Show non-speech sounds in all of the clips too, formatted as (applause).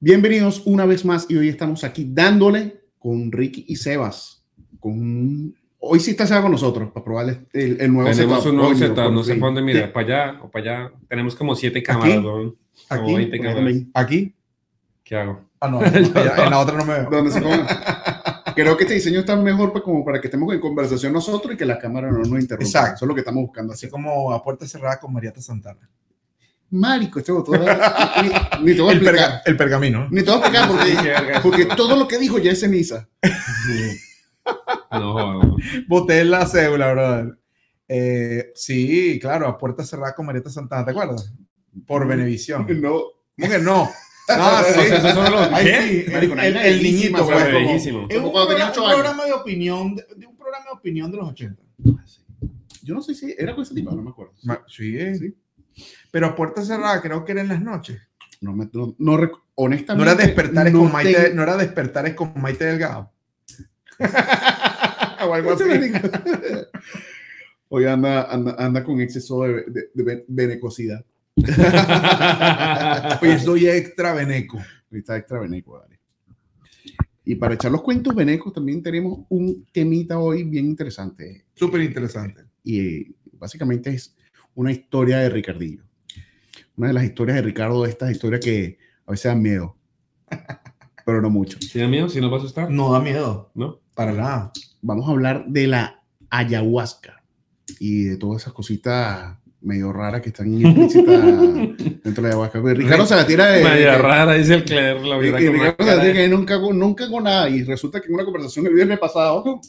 Bienvenidos una vez más y hoy estamos aquí dándole con Ricky y Sebas. Con... Hoy sí está Sebas con nosotros para probar el, el nuevo Tenemos setup. un nuevo setup, no sé para dónde mirar, para allá o para allá. Tenemos como siete cámaras, ¿no? Como Aquí, 20 cámaras. ¿Aquí? ¿Qué hago? Ah, no, (laughs) allá- en la otra no me veo. ¿Dónde se come? Creo que este diseño está mejor para, como para que estemos en conversación nosotros y que la cámara no nos interrumpa. Exacto. Eso es lo que estamos buscando. Así Así como a puerta cerrada con Mariata Santana. Marico, este botón. (laughs) Ni, ni te voy a El, perga- el pergamino. Ni te voy a explicar Sí, porque, porque todo lo que dijo ya es ceniza. No, joder. Boté la cédula, brother. Eh, sí, claro, a puerta cerrada con Marieta Santana, ¿te acuerdas? Por Benevisión. (laughs) No. ¿Cómo que no? (laughs) Ah, O sea, son los- ¿qué? sí, Marico, el, el- niñito, fue pues, Fue como- bellísimo. Es un, Cuando tenía programa, un años. programa de opinión, de, de un programa de opinión de los 80. Yo no sé si era con ese tipo, no me acuerdo. Sí. Sí. Pero a puerta cerrada creo que era en las noches. No, me, no, no rec- No honestamente. era despertares no con Maite, no era despertares con Maite Delgado. (laughs) o algo así. Hoy (laughs) anda, anda, anda con exceso de, de, venecosidad. (laughs) Oye, soy extra veneco. Está extra veneco, dale. Y para echar los cuentos venecos también tenemos un temita hoy bien interesante. Súper interesante. Y básicamente es una historia de Ricardillo. Una de las historias de Ricardo, estas historias que a veces dan miedo, (laughs) pero no mucho. ¿Sí da miedo? ¿Sí nos va a asustar? No da miedo, ¿No? para nada. Vamos a hablar de la ayahuasca y de todas esas cositas medio raras que están implícitas (laughs) dentro de la ayahuasca. Pero Ricardo se la tira de... Media de- rara, dice el Claire. La y- con una Ricardo se la tira de- que nunca, nunca hago nada y resulta que en una conversación el viernes pasado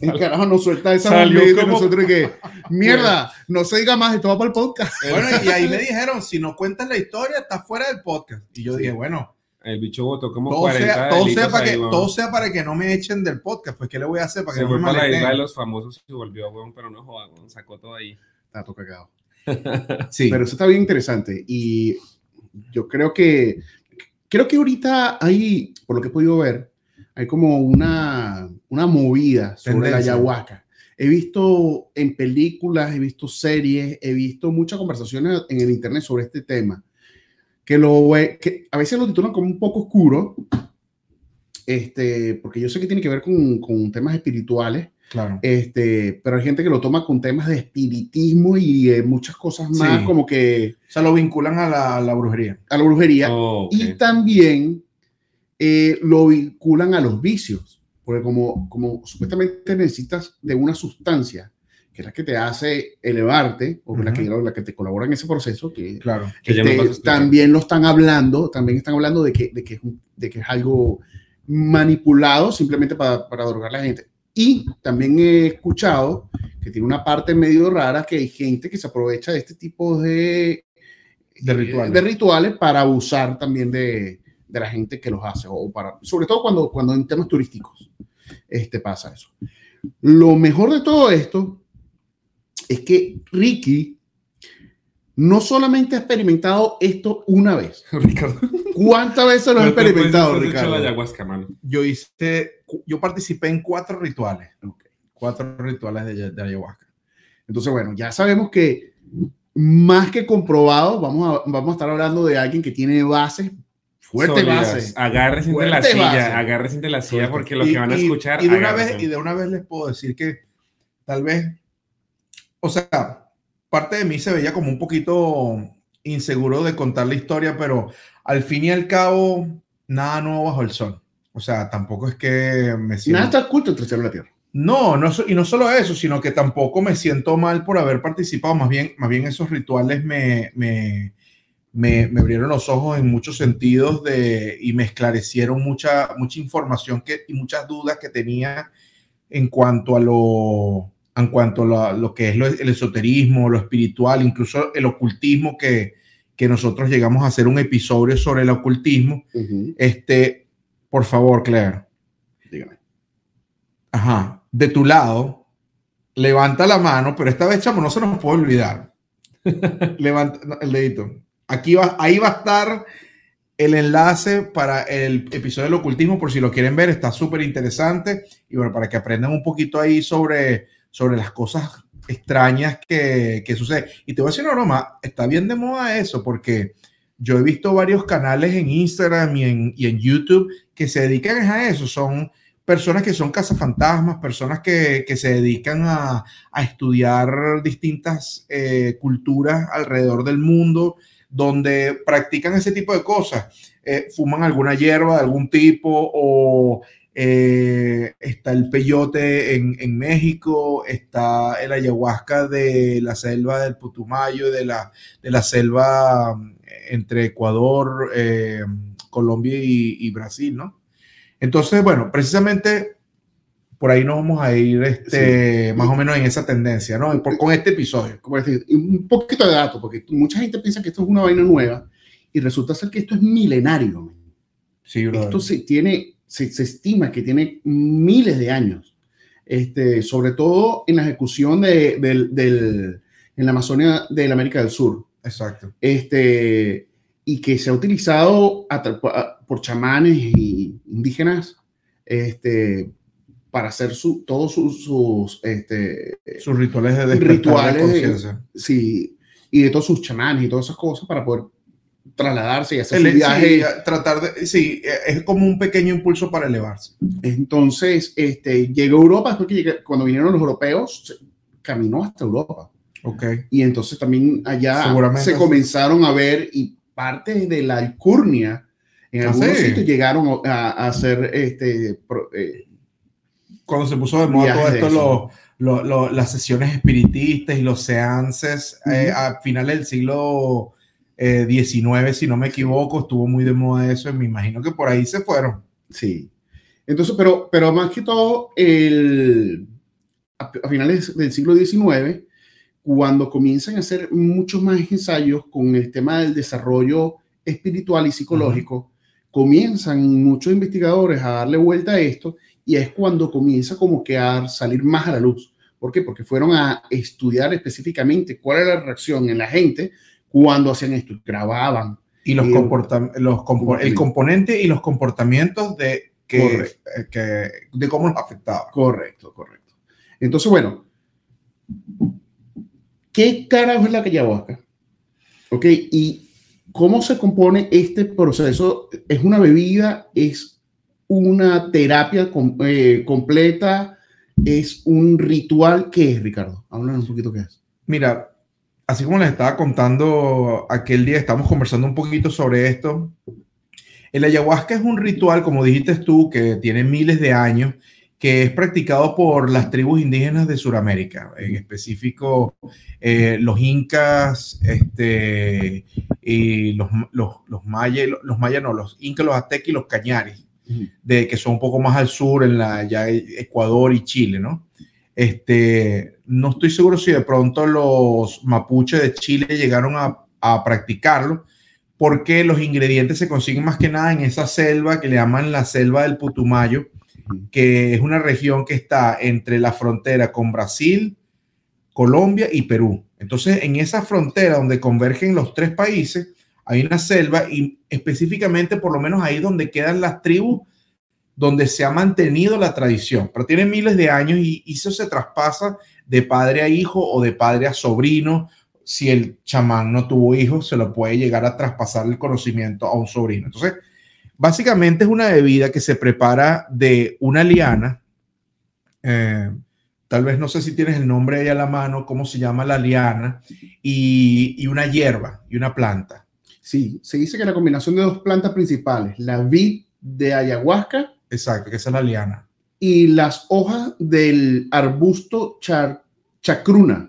el carajo nos suelta esa Salió y como- nosotros que mierda, no se diga más, esto va para el podcast. (laughs) Bueno, y ahí me dijeron, si no cuentas la historia, estás fuera del podcast. Y yo dije, bueno, El bicho votó como todo 40 sea, todo, sea para ahí, que, weón. todo sea para que no me echen del podcast. Pues, ¿qué le voy a hacer para que Se no fue me para la isla de maleten? los famosos y volvió, weón, pero no joda, weón, sacó todo ahí. Está todo cagado. (laughs) Sí, Pero eso está bien interesante y yo creo que creo que ahorita hay, por lo que he podido ver, hay como una, una movida sobre la Tendencia. ayahuasca. He visto en películas, he visto series, he visto muchas conversaciones en el internet sobre este tema, que, lo, que a veces lo titulan como un poco oscuro, este, porque yo sé que tiene que ver con, con temas espirituales, claro. este, pero hay gente que lo toma con temas de espiritismo y eh, muchas cosas más Sí. como que O sea, lo vinculan a la, a la brujería. a la brujería Oh, ok. y también eh, lo vinculan a los vicios, porque como, como supuestamente necesitas de una sustancia que es la que te hace elevarte o la, que, la que te colabora en ese proceso, que, Claro. Que este, también lo están hablando, también están hablando de que, de que, de que es algo manipulado simplemente para, para drogar a la gente. Y también he escuchado que tiene una parte medio rara que hay gente que se aprovecha de este tipo de, De rituales. de rituales para abusar también de, de la gente que los hace, o para, sobre todo cuando, cuando en temas turísticos este, pasa eso. Lo mejor de todo esto es que Ricky no solamente ha experimentado esto una vez. (laughs) Ricardo. ¿Cuántas veces lo ha ¿Cuántas veces experimentado, has hecho Ricardo? la ayahuasca, mano? Yo hice, yo participé en cuatro rituales. Ok. Cuatro rituales de, de ayahuasca. Entonces, bueno, ya sabemos que más que comprobado, vamos a, vamos a estar hablando de alguien que tiene bases, fuertes Sólidas. bases. Agárrense de la Fuerte silla, base. agárrense de la silla Fuerte. porque lo Y- que van a escuchar. Y de, una vez, y de una vez les puedo decir que tal vez, o sea, parte de mí se veía como un poquito inseguro de contar la historia, pero al fin y al cabo, nada nuevo bajo el sol. O sea, tampoco es que me siento... Nada está oculto entre el cielo y la tierra. No, no, y no solo eso, sino que tampoco me siento mal por haber participado, más bien, más bien esos rituales me, me, me, me abrieron los ojos en muchos sentidos de, y me esclarecieron mucha, mucha información que, y muchas dudas que tenía en cuanto a lo, en cuanto a lo, lo que es lo- el esoterismo, lo espiritual, incluso el ocultismo, que, que nosotros llegamos a hacer un episodio sobre el ocultismo. Este, por favor, Claire. Dígame. Ajá, de tu lado, levanta la mano, pero esta vez, chamo, no se nos puede olvidar. (laughs) levanta no, el dedito. Aquí va, ahí va a estar el enlace para el episodio del ocultismo, por si lo quieren ver, está súper interesante. Y bueno, para que aprendan un poquito ahí sobre, sobre las cosas extrañas que, que suceden. Y te voy a decir una broma, está bien de moda eso, porque yo he visto varios canales en Instagram y en, YouTube que se dedican a eso. Son personas que son cazafantasmas, personas que, que se dedican a, a estudiar distintas eh, culturas alrededor del mundo, donde practican ese tipo de cosas. Eh, fuman alguna hierba de algún tipo o eh, está el peyote en, en, México, está el ayahuasca de la selva del Putumayo, de la, de la selva mm, entre Ecuador, eh, Colombia y, y Brasil, ¿no? Entonces, bueno, precisamente por ahí nos vamos a ir este, sí. más o menos en esa tendencia, ¿no? Por, con este episodio. Como decir, un poquito de datos, porque mucha gente piensa que esto es una vaina nueva y resulta ser que esto es milenario. Sí, esto se, tiene, se, se, estima que tiene miles de años, este, sobre todo en la ejecución de, del, del, en la Amazonia de la América del Sur. Exacto. Este, y que se ha utilizado a, a, por chamanes y indígenas este, para hacer su, todos sus, sus, este, sus rituales de rituales, de sí, y de todos sus chamanes y todas esas cosas para poder trasladarse y hacer El, su viaje. Sí, tratar de, sí, es como un pequeño impulso para elevarse. Entonces, este, llegó a Europa, después que cuando vinieron los europeos, caminó hasta Europa. Okay. Y entonces también allá se comenzaron a ver y parte de la alcurnia en Ah, algunos sitios llegaron a, a hacer este pro- eh, Cuando se puso de moda todo esto, lo- lo- lo- las sesiones espiritistas y los seances eh, Ujú. a finales del siglo eh, XIX, si no me equivoco, estuvo muy de moda eso y me imagino que por ahí se fueron. Sí. Entonces, pero, pero más que todo, el, a, a finales del siglo XIX, cuando comienzan a hacer muchos más ensayos con el tema del desarrollo espiritual y psicológico, comienzan muchos investigadores a darle vuelta a esto y es cuando comienza como que a salir más a la luz. ¿Por qué? Porque fueron a estudiar específicamente cuál era la reacción en la gente cuando hacían esto, grababan, Y los Y- comporta- los el componente y los comportamientos de, que, eh, que, de cómo los afectaba. Correcto, correcto. Entonces, bueno, ¿qué carajo es la ayahuasca? ¿Ok? ¿Y cómo se compone este proceso? ¿Es una bebida? ¿Es una terapia eh, completa? ¿Es un ritual? ¿Qué es, Ricardo? Háblanos un poquito qué es. Mira, así como les estaba contando aquel día, estamos conversando un poquito sobre esto. El ayahuasca es un ritual, como dijiste tú, que tiene miles de años, que es practicado por las tribus indígenas de Sudamérica, en específico eh, los incas, este, y los, los, los mayas, los mayas los incas, los aztecas y los cañares de que son un poco más al sur, en la ya Ecuador y Chile, ¿no? Este, no estoy seguro si de pronto los mapuches de Chile llegaron a, a practicarlo, porque los ingredientes se consiguen más que nada en esa selva que le llaman la selva del Putumayo, que es una región que está entre la frontera con Brasil, Colombia y Perú. Entonces, en esa frontera donde convergen los tres países, hay una selva y específicamente por lo menos ahí donde quedan las tribus donde se ha mantenido la tradición, pero tiene miles de años y, eso se traspasa de padre a hijo o de padre a sobrino. Si el chamán no tuvo hijos, se lo puede llegar a traspasar el conocimiento a un sobrino. Entonces, básicamente es una bebida que se prepara de una liana. Eh, tal vez no sé si tienes el nombre ahí a la mano, cómo se llama la liana, y una hierba y una planta. Sí, se dice que la combinación de dos plantas principales, la vid de ayahuasca Exacto, que esa es la liana. y las hojas del arbusto char, chacruna.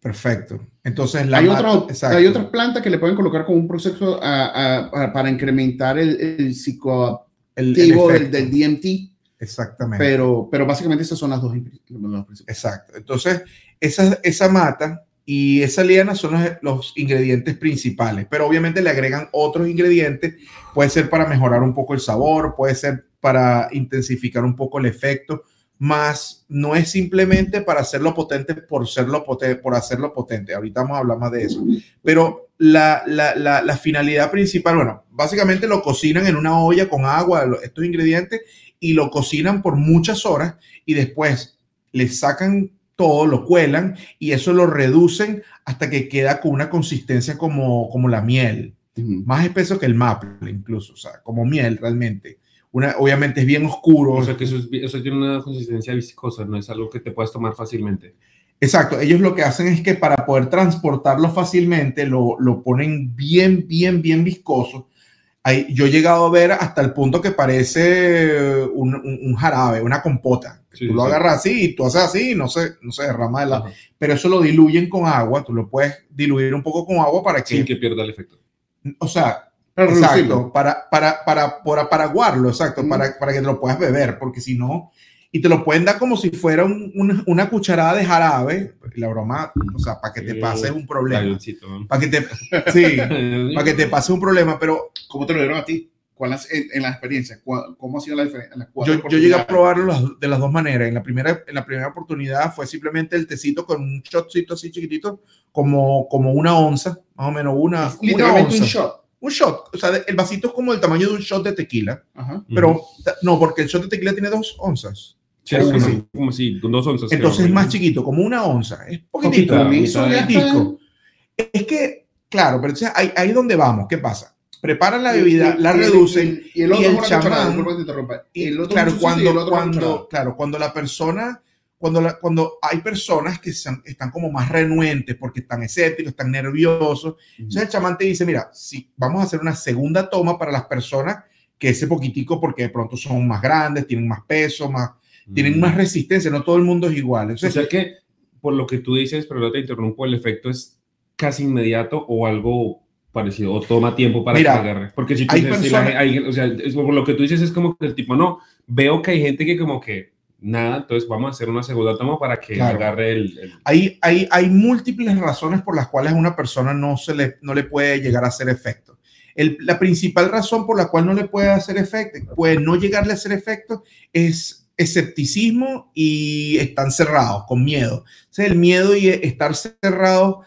Perfecto. Entonces, la Hay, mata- hay otras plantas que le pueden colocar como un proceso a- a- a- para incrementar el, el psicoactivo el, el del, DMT, Exactamente. pero, pero básicamente esas son las dos, principales. Exacto. Entonces, esa, esa mata y esa liana son los, ingredientes principales, pero obviamente le agregan otros ingredientes. Puede ser para mejorar un poco el sabor, puede ser para intensificar un poco el efecto, más no es simplemente para hacerlo potente por, serlo potente, por hacerlo potente. Ahorita vamos a hablar más de eso. Pero la, la, la, la finalidad principal, bueno, básicamente lo cocinan en una olla con agua, estos ingredientes, y lo cocinan por muchas horas y después le sacan todo, lo cuelan y eso lo reducen hasta que queda con una consistencia como, como la miel. Más espeso que el maple incluso, o sea, como miel realmente. Una, obviamente es bien oscuro. O sea que eso, es, eso tiene una consistencia viscosa, no es algo que te puedas tomar fácilmente. Exacto, ellos lo que hacen es que para poder transportarlo fácilmente lo, lo ponen bien, bien, bien viscoso. Ahí, yo he llegado a ver hasta el punto que parece un, un- un jarabe, una compota. Sí, tú lo sí. agarras así y tú haces así y no se, no se derrama de la... Ajá. Pero eso lo diluyen con agua, tú lo puedes diluir un poco con agua para que... Sin que pierda el efecto. O sea, Para exacto, reducirlo. para, para, para, para, para aguarlo, exacto, Ujú. para, para que te lo puedas beber, porque si no, y te lo pueden dar como si fuera un- una, una cucharada de jarabe, la broma, o sea, para que te Eh, pase un problema, para que te, sí, para (laughs) que te pase un problema, pero ¿Cómo te lo dieron a ti? ¿Cuál es, en, en la experiencia? ¿Cuál- ¿Cómo ha sido la diferencia? yo, yo llegué a probarlo de las dos maneras. En la, primera, en la primera oportunidad fue simplemente el tecito con un shotcito así chiquitito, como, como una onza, más o menos una, Es una Literalmente onza. un shot. Un shot, o sea, el vasito es como el tamaño de un shot de tequila, Ajá. pero ta- no, porque el shot de tequila tiene dos onzas. Sí, es Como como, sí. como si, con dos onzas. Entonces creo, es más chiquito, como una onza. Es poquitito. De está. disco. Es que, claro, pero entonces ahí, ahí es donde vamos. ¿Qué pasa? Preparan la bebida, Y- la y- reducen. Y, el otro el chamán- El otro claro, y el cuando, otro cuando, claro, cuando la persona, cuando, la- cuando hay personas que están como más renuentes porque están escépticos, están nerviosos, entonces el chamán te dice, mira, si vamos a hacer una segunda toma para las personas que ese poquitico, porque de pronto son más grandes, tienen más peso, más, tienen Mm. más resistencia, no todo el mundo es igual. O Entonces, sea que, por lo que tú dices, pero no te interrumpo, el efecto es casi inmediato o algo parecido, o toma tiempo para Mira, que agarre. Porque si tú hay dices, si la- hay- o sea, es lo que tú dices es como que el tipo, no, veo que hay gente que como que nada, entonces vamos a hacer una segunda toma para que Claro. agarre el... el- hay, hay, hay múltiples razones por las cuales a una persona no, se le, no le puede llegar a hacer efecto. El- la principal razón por la cual no le puede hacer efecto, puede no llegarle a hacer efecto, es escepticismo y están cerrados, con miedo. O sea, el miedo y estar cerrados,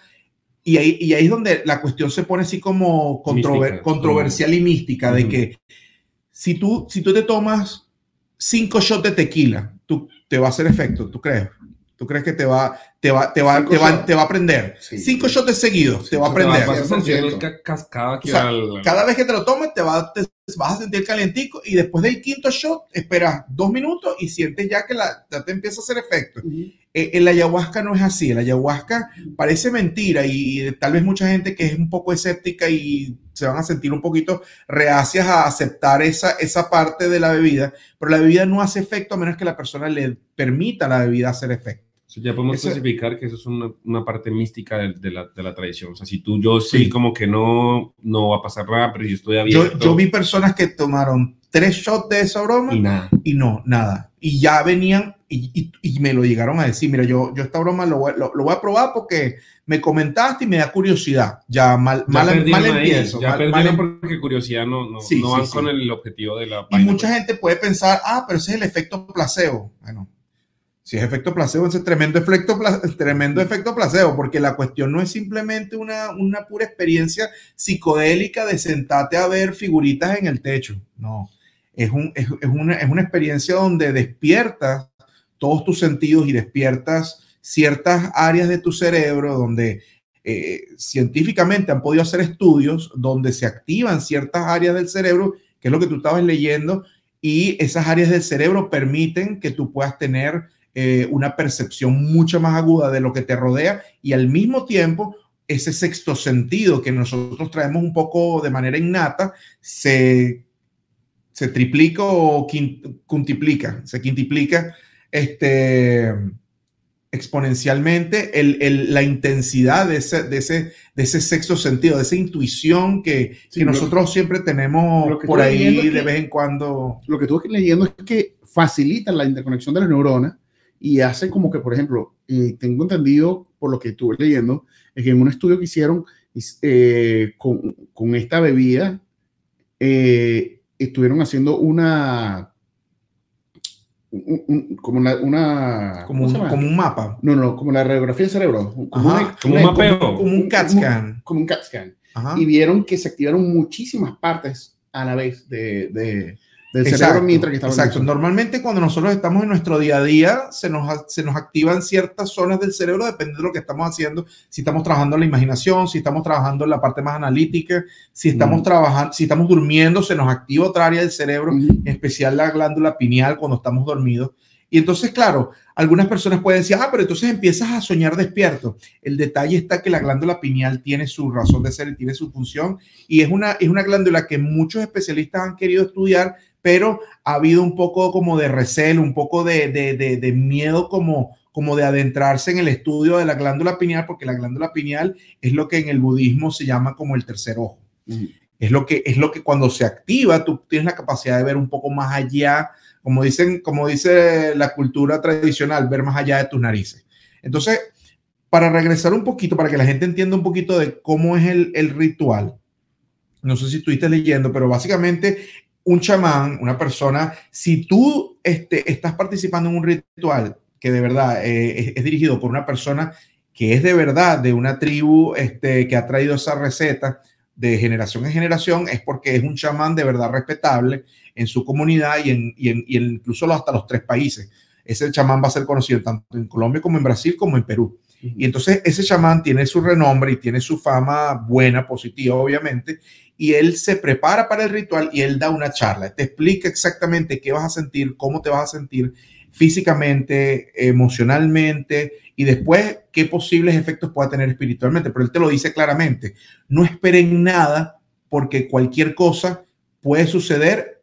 y ahí, y ahí es donde la cuestión se pone así como controver- Mística. controversial y mística, de que si tú, si tú te tomas cinco shots de tequila, tú, te va a hacer efecto, ¿tú crees? ¿Tú crees que te va, te va, te va, te va, te va a prender? Sí. Cinco shots seguidos, te va a eso te va a prender. Vas a sentir 100%. el ca- cascada que O sea, al- Cada vez que te lo tomes, te, va, te vas a sentir calientico y después del quinto shot, esperas dos minutos y sientes ya que la, ya te empieza a hacer efecto. El ayahuasca no es así. El ayahuasca parece mentira y, y tal vez mucha gente que es un poco escéptica y se van a sentir un poquito reacias a aceptar esa, esa parte de la bebida, pero la bebida no hace efecto a menos que la persona le permita a la bebida hacer efecto. O sea, ya podemos Ese- clasificar que eso es una, una parte mística de, de la, de la tradición. O sea, si tú, yo sí, Sí. como que no, no va a pasar nada, pero yo estoy Yo, abierto. yo vi personas que tomaron tres shots de esa broma y nada. y no, nada. Y ya venían y, y- y me lo llegaron a decir, mira, yo, yo esta broma lo voy, lo, lo voy a probar porque me comentaste y me da curiosidad. Ya mal, Ya mal, mal ahí, empiezo. ya mal- mal em- porque curiosidad no, no, Sí, no van sí. con el objetivo de la y mucha pues. gente puede pensar, ah, pero ese es el efecto placebo. Bueno, si es efecto placebo, ese es tremendo efecto, tremendo efecto placebo, porque la cuestión no es simplemente una, una pura experiencia psicodélica de sentarte a ver figuritas en el techo. No, es, un, es, es una, es una experiencia donde despiertas todos tus sentidos y despiertas ciertas áreas de tu cerebro donde eh, científicamente han podido hacer estudios donde se activan ciertas áreas del cerebro, que es lo que tú estabas leyendo, y esas áreas del cerebro permiten que tú puedas tener eh, una percepción mucho más aguda de lo que te rodea y al mismo tiempo ese sexto sentido que nosotros traemos un poco de manera innata se, se triplica o quin- quintuplica, se quintuplica este, exponencialmente el, el- la intensidad de ese, de, ese, de ese sexto sentido, de esa intuición que, Sí, que lo- nosotros siempre tenemos que por ahí de que- vez en cuando. Lo que estuve leyendo es que facilita la interconexión de las neuronas y hace como que, por ejemplo, eh, tengo entendido por lo que estuve leyendo, es que en un estudio que hicieron eh, con, con esta bebida, eh, estuvieron haciendo una, un- un- como una, una Como ¿cómo se un, llama? como un mapa, no, no, como la radiografía del cerebro, como, Ajá, una- como una- un mapeo. como un CAT scan. como un CAT scan Ajá. y vieron que se activaron muchísimas partes a la vez de, de, del Exacto, cerebro mientras que estamos Exacto. Normalmente cuando nosotros estamos en nuestro día a día, se nos, se nos activan ciertas zonas del cerebro, depende de lo que estamos haciendo, si estamos trabajando en la imaginación, si estamos trabajando en la parte más analítica, si estamos Mm. trabajando, si estamos durmiendo, se nos activa otra área del cerebro, en especial la glándula pineal cuando estamos dormidos. Y entonces, claro, algunas personas pueden decir, ah, pero entonces empiezas a soñar despierto. El detalle está que la glándula pineal tiene su razón de ser y tiene su función. Y es una, es una glándula que muchos especialistas han querido estudiar, pero ha habido un poco como de recelo, un poco de, de, de, de miedo como, como de adentrarse en el estudio de la glándula pineal, porque la glándula pineal es lo que en el budismo se llama como el tercer ojo. Es lo que es lo que cuando se activa tú tienes la capacidad de ver un poco más allá, como dicen, como dice la cultura tradicional, ver más allá de tus narices. Entonces, para regresar un poquito, para que la gente entienda un poquito de cómo es el, el ritual, no sé si estuviste leyendo, pero básicamente un chamán, una persona, si tú este, estás participando en un ritual que de verdad eh, es, dirigido por una persona que es de verdad de una tribu este, que ha traído esa receta, de generación en generación es porque es un chamán de verdad respetable en su comunidad y, en, y, en, y incluso hasta los tres países. Ese chamán va a ser conocido tanto en Colombia como en Brasil como en Perú. Y entonces ese chamán tiene su renombre y tiene su fama buena, positiva, obviamente, y él se prepara para el ritual y él da una charla. Te explica exactamente qué vas a sentir, cómo te vas a sentir físicamente, emocionalmente y después qué posibles efectos pueda tener espiritualmente. Pero él te lo dice claramente. No esperen nada porque cualquier cosa puede suceder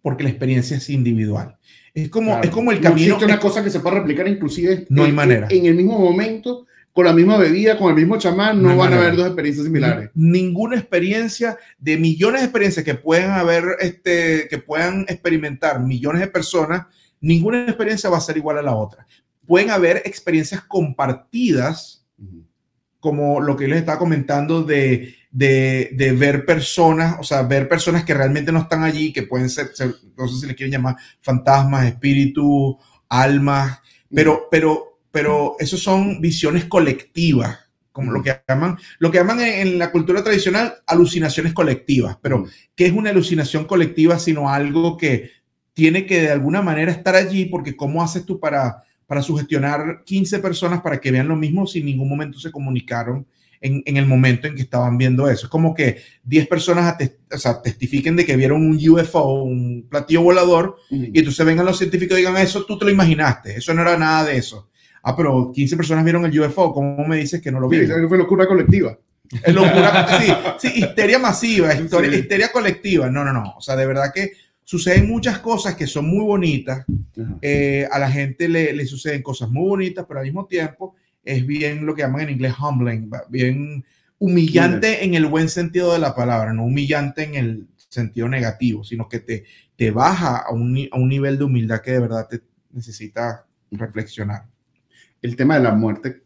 porque la experiencia es individual. Es como, Claro. es como el No camino. existe una cosa que se pueda replicar, inclusive. No hay en- manera. En el mismo momento, con la misma bebida, con el mismo chamán, No no, van a manera. haber dos experiencias similares. Ninguna experiencia de millones de experiencias que puedan haber, este, que puedan experimentar millones de personas, ninguna experiencia va a ser igual a la otra. Pueden haber experiencias compartidas, como lo que les estaba comentando de, de, de ver personas, o sea, ver personas que realmente no están allí, que pueden ser, ser- no sé si le quieren llamar fantasmas, espíritus, almas, pero, pero, pero eso son visiones colectivas, como lo que llaman, lo que llaman en, en la cultura tradicional alucinaciones colectivas. Pero, Ujú. ¿qué es una alucinación colectiva sino algo que tiene que de alguna manera estar allí? Porque ¿cómo haces tú para, para sugestionar 15 personas para que vean lo mismo si en ningún momento se comunicaron? En, en el momento en que estaban viendo eso. Es como que 10 personas o sea, testifiquen de que vieron un UFO, un platillo volador, Ujú. y entonces vengan los científicos y digan, eso tú te lo imaginaste, eso no era nada de eso. Ah, pero 15 personas vieron el UFO, ¿cómo me dices que no lo Sí, vieron? esa fue locura colectiva. Es locura, sí, sí, (laughs) histeria masiva, historia- Sí. histeria colectiva. No, no, no. O sea, de verdad que suceden muchas cosas que son muy bonitas. Eh, a la gente le, le suceden cosas muy bonitas, pero al mismo tiempo es bien lo que llaman en inglés humbling, bien humillante en el buen sentido de la palabra, no humillante en el sentido negativo, sino que te, te baja a un, a un nivel de humildad que de verdad te necesita reflexionar. El tema de la muerte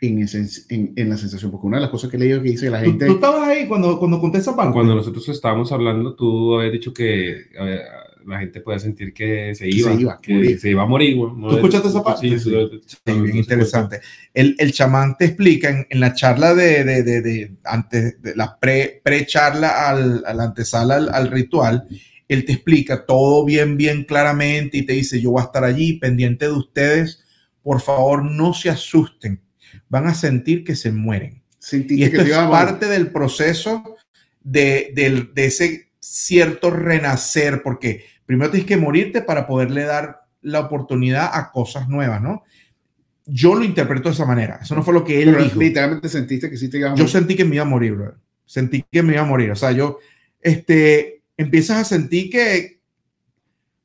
en, esen- en, en la sensación, porque una de las cosas que he leído que dice la ¿Tú, gente. tú estabas ahí cuando, cuando conté esa parte? Cuando nosotros estábamos hablando, tú habías dicho que eh, la gente podía sentir que se iba, se iba, que se iba a morir. ¿Tú escuchaste esa parte? Sí, Sí. sí. Sí, bien interesante. El, el chamán te explica en, en la charla de, de, de, de- antes de la pre, pre-charla al, a la antesala al, al ritual, él te explica todo bien, bien claramente y te dice, yo voy a estar allí pendiente de ustedes, por favor no se asusten, van a sentir que se mueren. Sentiste Y esto que es parte del proceso de, del- de ese cierto renacer, porque primero tienes que morirte para poderle dar la oportunidad a cosas nuevas, ¿no? Yo lo interpreto de esa manera. Eso no fue lo que él Pero dijo. literalmente sentiste que sí te iba a Yo morir. sentí que me iba a morir, brother. Sentí que me iba a morir. O sea, yo, este, empiezas a sentir que,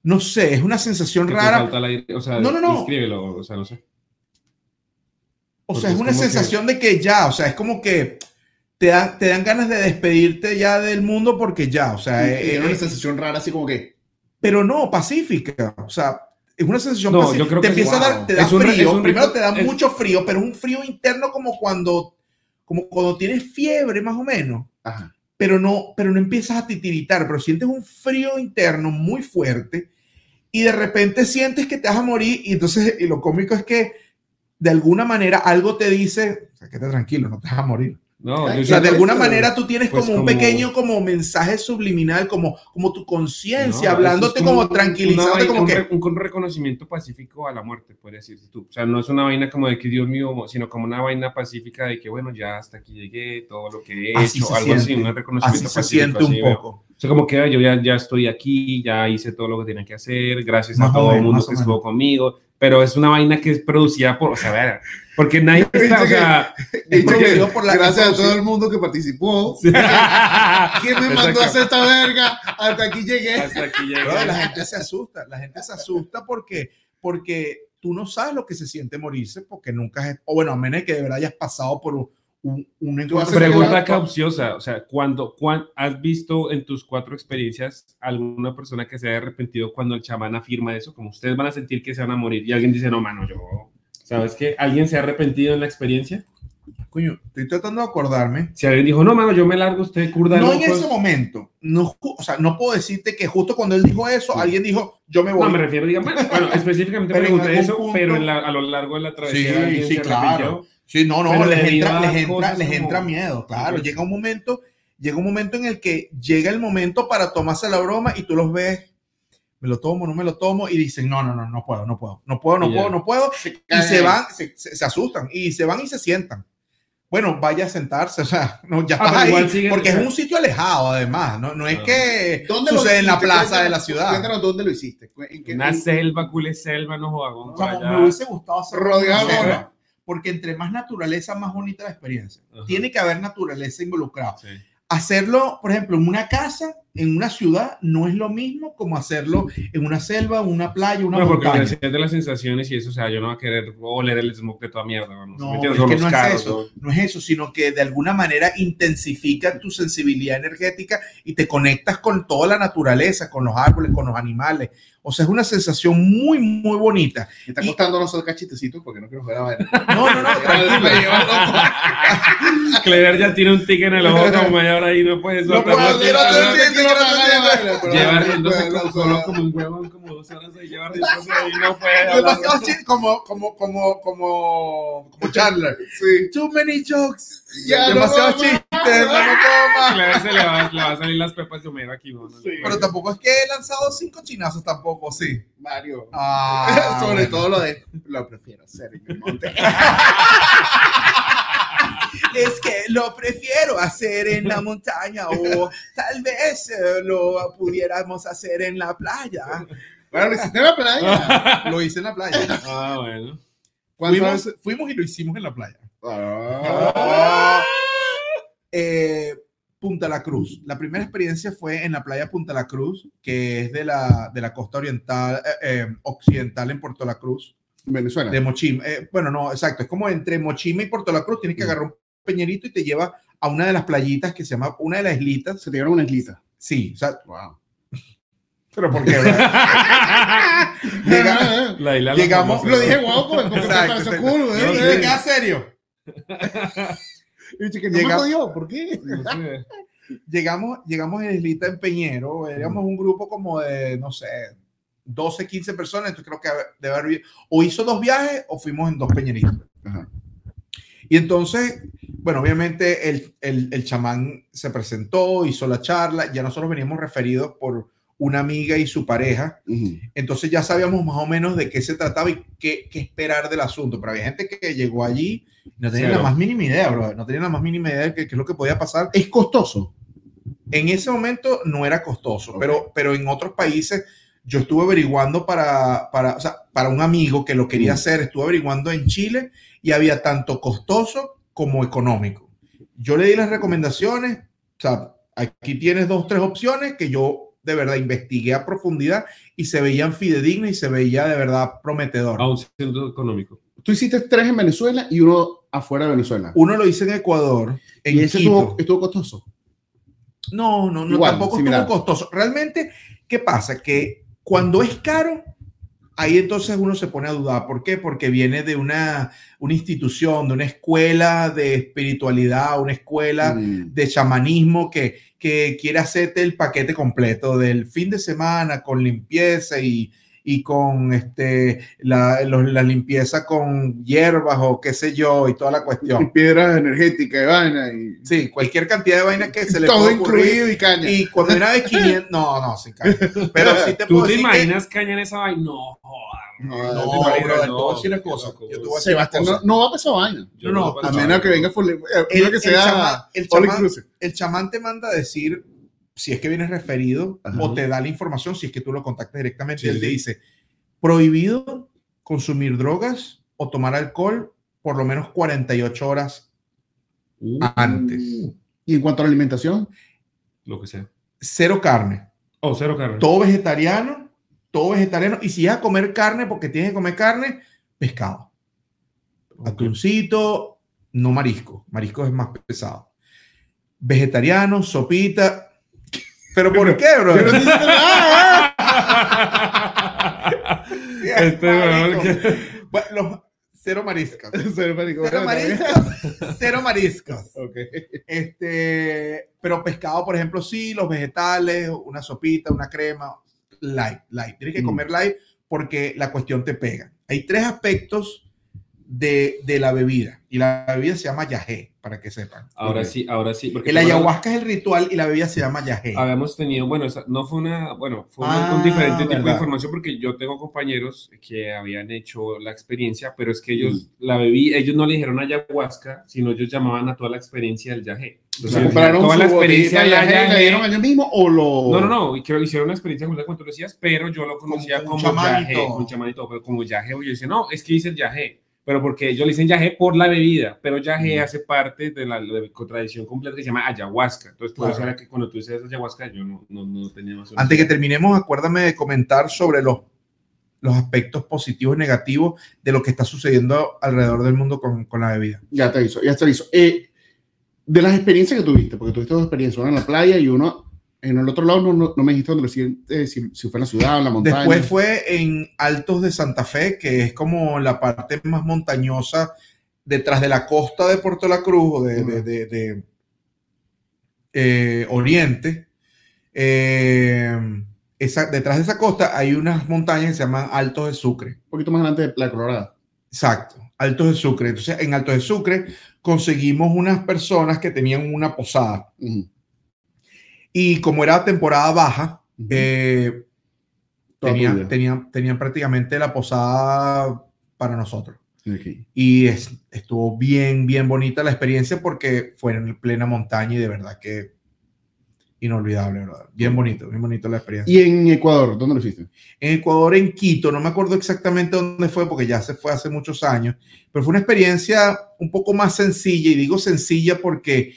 no sé, es una sensación Que rara. aire, o sea, No, no, no. descríbelo, o sea, no sé. O Porque sea, es es una como que- sensación de que ya, o sea, es como que te dan, te dan ganas de despedirte ya del mundo porque ya, o sea, Y- y eh, una eh, sensación rara, así como que. pero no, pacífica. O sea, es una sensación No, pacífica. yo creo te que empieza a wow. dar, te da Es un frío. es un Primero te da es- mucho frío, pero un frío interno como cuando, como cuando tienes fiebre, más o menos. Ajá. Pero no, pero no empiezas a titiritar, pero sientes un frío interno muy fuerte y de repente sientes que te vas a morir y entonces y lo cómico es que de alguna manera algo te dice, o sea, quédate tranquilo, no te vas a morir. No, O sea, de alguna manera tú tienes Pues como un como- pequeño como mensaje subliminal, como, como tu conciencia, No, hablándote como un- tranquilizándote, como vaina- que... un, re- un reconocimiento pacífico a la muerte, podría decirse tú. O sea, no es una vaina como de que Dios mío, sino como una vaina pacífica de que, bueno, ya hasta aquí llegué, todo lo que he Así hecho, se algo así, siente. un reconocimiento Así se pacífico, siente un así veo. poco. O sea, como que "Ay, yo ya, ya estoy aquí, ya hice todo lo que tenía que hacer, gracias Más a todo el mundo que estuvo conmigo, pero es una vaina que es producida por, o sea, ver, porque nadie (laughs) está, o sea, Es Porque por la- gracias a todo el mundo que participó. sí. (laughs) ¿Quién me mandó a hacer esta verga? Hasta aquí llegué. hasta aquí llegué. La gente se asusta, la gente se asusta porque, porque tú no sabes lo que se siente morirse porque nunca has, o bueno, a menos que de verdad hayas pasado por un, un, un encuentro. Pregunta capciosa, o sea, cuando, cuan- has visto en tus cuatro experiencias alguna persona que se haya arrepentido cuando el chamán afirma eso? Como ustedes van a sentir que se van a morir y alguien dice, no, mano, yo, ¿sabes qué? ¿Alguien se ha arrepentido en la experiencia? Coño, estoy tratando de acordarme. Si alguien dijo, no, mano, yo me largo, usted curda No loco". en ese momento, no, o sea, no puedo decirte que justo cuando él dijo eso, alguien dijo, yo me voy. No, me refiero, digamos, bueno, (laughs) específicamente pregunté eso, punto- pero en la- a lo largo de la travesía Sí, sí, claro. arrepintió. Sí, no, no, les entra, les entra, les entra miedo, claro. Llega un momento, llega un momento en el que llega el momento para tomarse la broma y tú los ves, me lo tomo, no me lo tomo, y dicen, no, no, no, no puedo, no puedo, no puedo, no Y puedo, no puedo, y cagan se van, se, se- se asustan, y se van y se sientan. Bueno, vaya a sentarse, (laughs) o sea, no, ya Ah, estás ahí, siguen- porque es un sitio alejado, además, no, no es que ¿Dónde sucede en la plaza de la ciudad. Cuéntanos dónde lo hiciste. ¿En qué- Una en- selva, culé selva, no jugamos. Como me hubiese gustado hacer Rodeado porque entre más naturaleza, más bonita la experiencia. Ajá. Tiene que haber naturaleza involucrada. Sí. hacerlo, por ejemplo, en una casa, en una ciudad, no es lo mismo como hacerlo en una selva, una playa, una Bueno, porque montaña. la de las sensaciones y eso, o sea, yo no voy a querer oler el smoke de toda mierda, ¿no? No, no es eso, no es eso, sino que de alguna manera intensifica tu sensibilidad energética y te conectas con toda la naturaleza, con los árboles, con los animales. O sea, es una sensación muy, muy bonita. Me está Y- costando chistecitos porque no quiero jugar a. No, no, no. (laughs) Clever ya tiene un tic en el ojo como media hora y no puede No soltar no tira, quiero ¿no? hacer- quiero quiero hacer- pagar la vaina, pero Lleva no riéndose puedo, como, un huevón, como dos horas ahí, lleva riéndose y no chiste, como, como, como, como, como Chandler. Sí. Too many jokes. Ya, no Demasiado puedo más. chistes, no. Clever se le va, le va a salir las pepas de Homero aquí, ¿no? No, Sí. Pero tampoco es que he lanzado cinco chinazos tampoco, sí. Mario. Ah, (laughs) Sobre bueno. todo lo de lo prefiero hacer en el monte. (laughs) Es que lo prefiero hacer en la montaña o tal vez eh, lo pudiéramos hacer en la playa. Bueno, lo hiciste en la playa. (laughs) Lo hice en la playa. Ah, bueno. ¿Cuántas Fuimos, fuimos y lo hicimos en la playa. Ah. Eh, Punta La Cruz. La primera experiencia fue en la playa Punta La Cruz, que es de la, de la costa oriental, eh, eh, occidental en Puerto La Cruz, Venezuela. de Mochima. Eh, bueno, no, exacto. Es como entre Mochima y Puerto La Cruz. Tienes que Mm. agarrar un peñerito y te lleva a una de las playitas que se llama, una de las islitas. Se te dieron una islita. Sí, o sea, Wow. (laughs) pero ¿por qué? (laughs) Llega- La isla Llegamos- famosa, Lo ¿no? dije guau porque me Exacto, exacto. cool, y ¿eh? te quedas serio. (laughs) Y dije que no me Llega- jodió. ¿Por qué? No sé. Llegamos, llegamos en Islita en Peñero, éramos un grupo como de, no sé, 12, 15 personas, entonces creo que debe haber, o hizo dos viajes o fuimos en dos peñeritos. Ajá. Y entonces, bueno, obviamente el, el, el chamán se presentó, hizo la charla, ya nosotros veníamos referidos por una amiga y su pareja, Ujú. entonces ya sabíamos más o menos de qué se trataba y qué, qué esperar del asunto, pero había gente que llegó allí no tenía la más mínima idea, bro, no tenía la más mínima idea de qué, qué es lo que podía pasar. Es costoso. En ese momento no era costoso, Ok. pero, pero en otros países yo estuve averiguando para, para, o sea, para un amigo que lo quería Mm. hacer, estuve averiguando en Chile y había tanto costoso como económico. Yo le di las recomendaciones, o sea, aquí tienes dos, tres opciones que yo de verdad investigué a profundidad y se veían fidedignas y se veía de verdad prometedor. A un centro económico. Tú hiciste tres en Venezuela y uno afuera de Venezuela. Uno lo hice en Ecuador, en y ese estuvo, estuvo costoso. No, no, no, Igual, tampoco similar. estuvo costoso. Realmente, ¿qué pasa? Que cuando es caro, ahí entonces uno se pone a dudar. ¿Por qué? Porque viene de una, una institución, de una escuela de espiritualidad, una escuela Mm. de chamanismo que, que quiere hacerte el paquete completo del fin de semana con limpieza y, y con este, la, los- la limpieza con hierbas o qué sé yo y toda la Y cuestión. piedras energéticas y vaina y Sí, cualquier cantidad de vainas que se le (laughs) todo incluido y caña. Y cuando era de 500, no, no, sin caña. Pero sí te ¿Tú puedo te decir que- imaginas caña en esa vaina? No. No, No, no, decir. Yo te voy a decir una Sebastián no, no va a pasar vaina. Yo No, no, A menos que venga full, eh, El, que sea el all chamán- el chamán te manda a decir si es que vienes referido Ajá. o te da la información si es que tú lo contactas directamente. Sí, y él te dice, prohibido consumir drogas o tomar alcohol por lo menos 48 horas antes. Y en cuanto a la alimentación, Lo que sea. Cero carne. Oh, cero carne. Todo vegetariano, todo vegetariano. Y si vas a comer carne, porque tienes que comer carne, pescado. Ok. Atuncito, no marisco. Marisco es más pesado. Vegetariano, sopita. ¿Pero por qué, bro? Nada. (laughs) Este, que- Bueno, los- cero mariscos. (laughs) Cero marico. Cero mariscos. (laughs) Cero mariscos. Ok. Este, pero pescado, por ejemplo, sí, los vegetales, una sopita, una crema, light, light. Tienes que Mm. comer light porque la cuestión te pega. Hay tres aspectos de, de la bebida y la bebida se llama yagé, para que sepan. Ahora sí, ahora sí. Porque El ayahuasca es el ritual y la bebida se llama yagé. Habíamos tenido, bueno, no fue una, bueno, fue un- Ah, un diferente tipo de información porque yo tengo compañeros que habían hecho la experiencia, pero es que ellos la bebí, ellos no le dijeron ayahuasca, sino ellos llamaban a toda la experiencia del yagé. O O sea, sea, compraron toda su la experiencia de del yagé, yagé- ¿Le dieron ellos mismos o lo...? No, no, no, y creo que hicieron una experiencia como la tú decías, pero yo lo conocía Como como, un chamán y yagé, todo. un todo, pero como yagé, yo decía, no, es que dicen yagé, pero porque ellos le dicen yagé por la bebida, pero yagé Mm. hace parte de la, de la tradición completa que se llama ayahuasca. Entonces, por Claro. eso era que cuando tú dices ayahuasca, yo no, no, no tenía más. Antes que terminemos, acuérdame de comentar sobre los, los aspectos positivos y negativos de lo que está sucediendo alrededor del mundo con, con la bebida. Ya te hizo, ya te hizo. Eh, de las experiencias que tuviste, porque tuviste dos experiencias, una en la playa y uno en el otro lado, no, no, no me dijiste dónde hiciste, si, si fue en la ciudad, en la montaña. Después fue en Altos de Santa Fe, que es como la parte más montañosa detrás de la costa de Puerto La Cruz o de, de- de- de, eh, Oriente. Eh, esa, detrás de esa costa hay unas montañas que se llaman Altos de Sucre. un poquito más adelante de la Colorada. Exacto, Altos de Sucre. Entonces, en Altos de Sucre conseguimos unas personas que tenían una posada. Y como era temporada baja, eh, tenían, tenían, tenían prácticamente la posada para nosotros. Y es- estuvo bien, bien bonita la experiencia porque fue en plena montaña y de verdad que inolvidable, brother. Bien bonito, bien bonito la experiencia. ¿Y en Ecuador? ¿Dónde lo hiciste? En Ecuador, en Quito, no me acuerdo exactamente dónde fue porque ya se fue hace muchos años, pero fue una experiencia un poco más sencilla y digo sencilla porque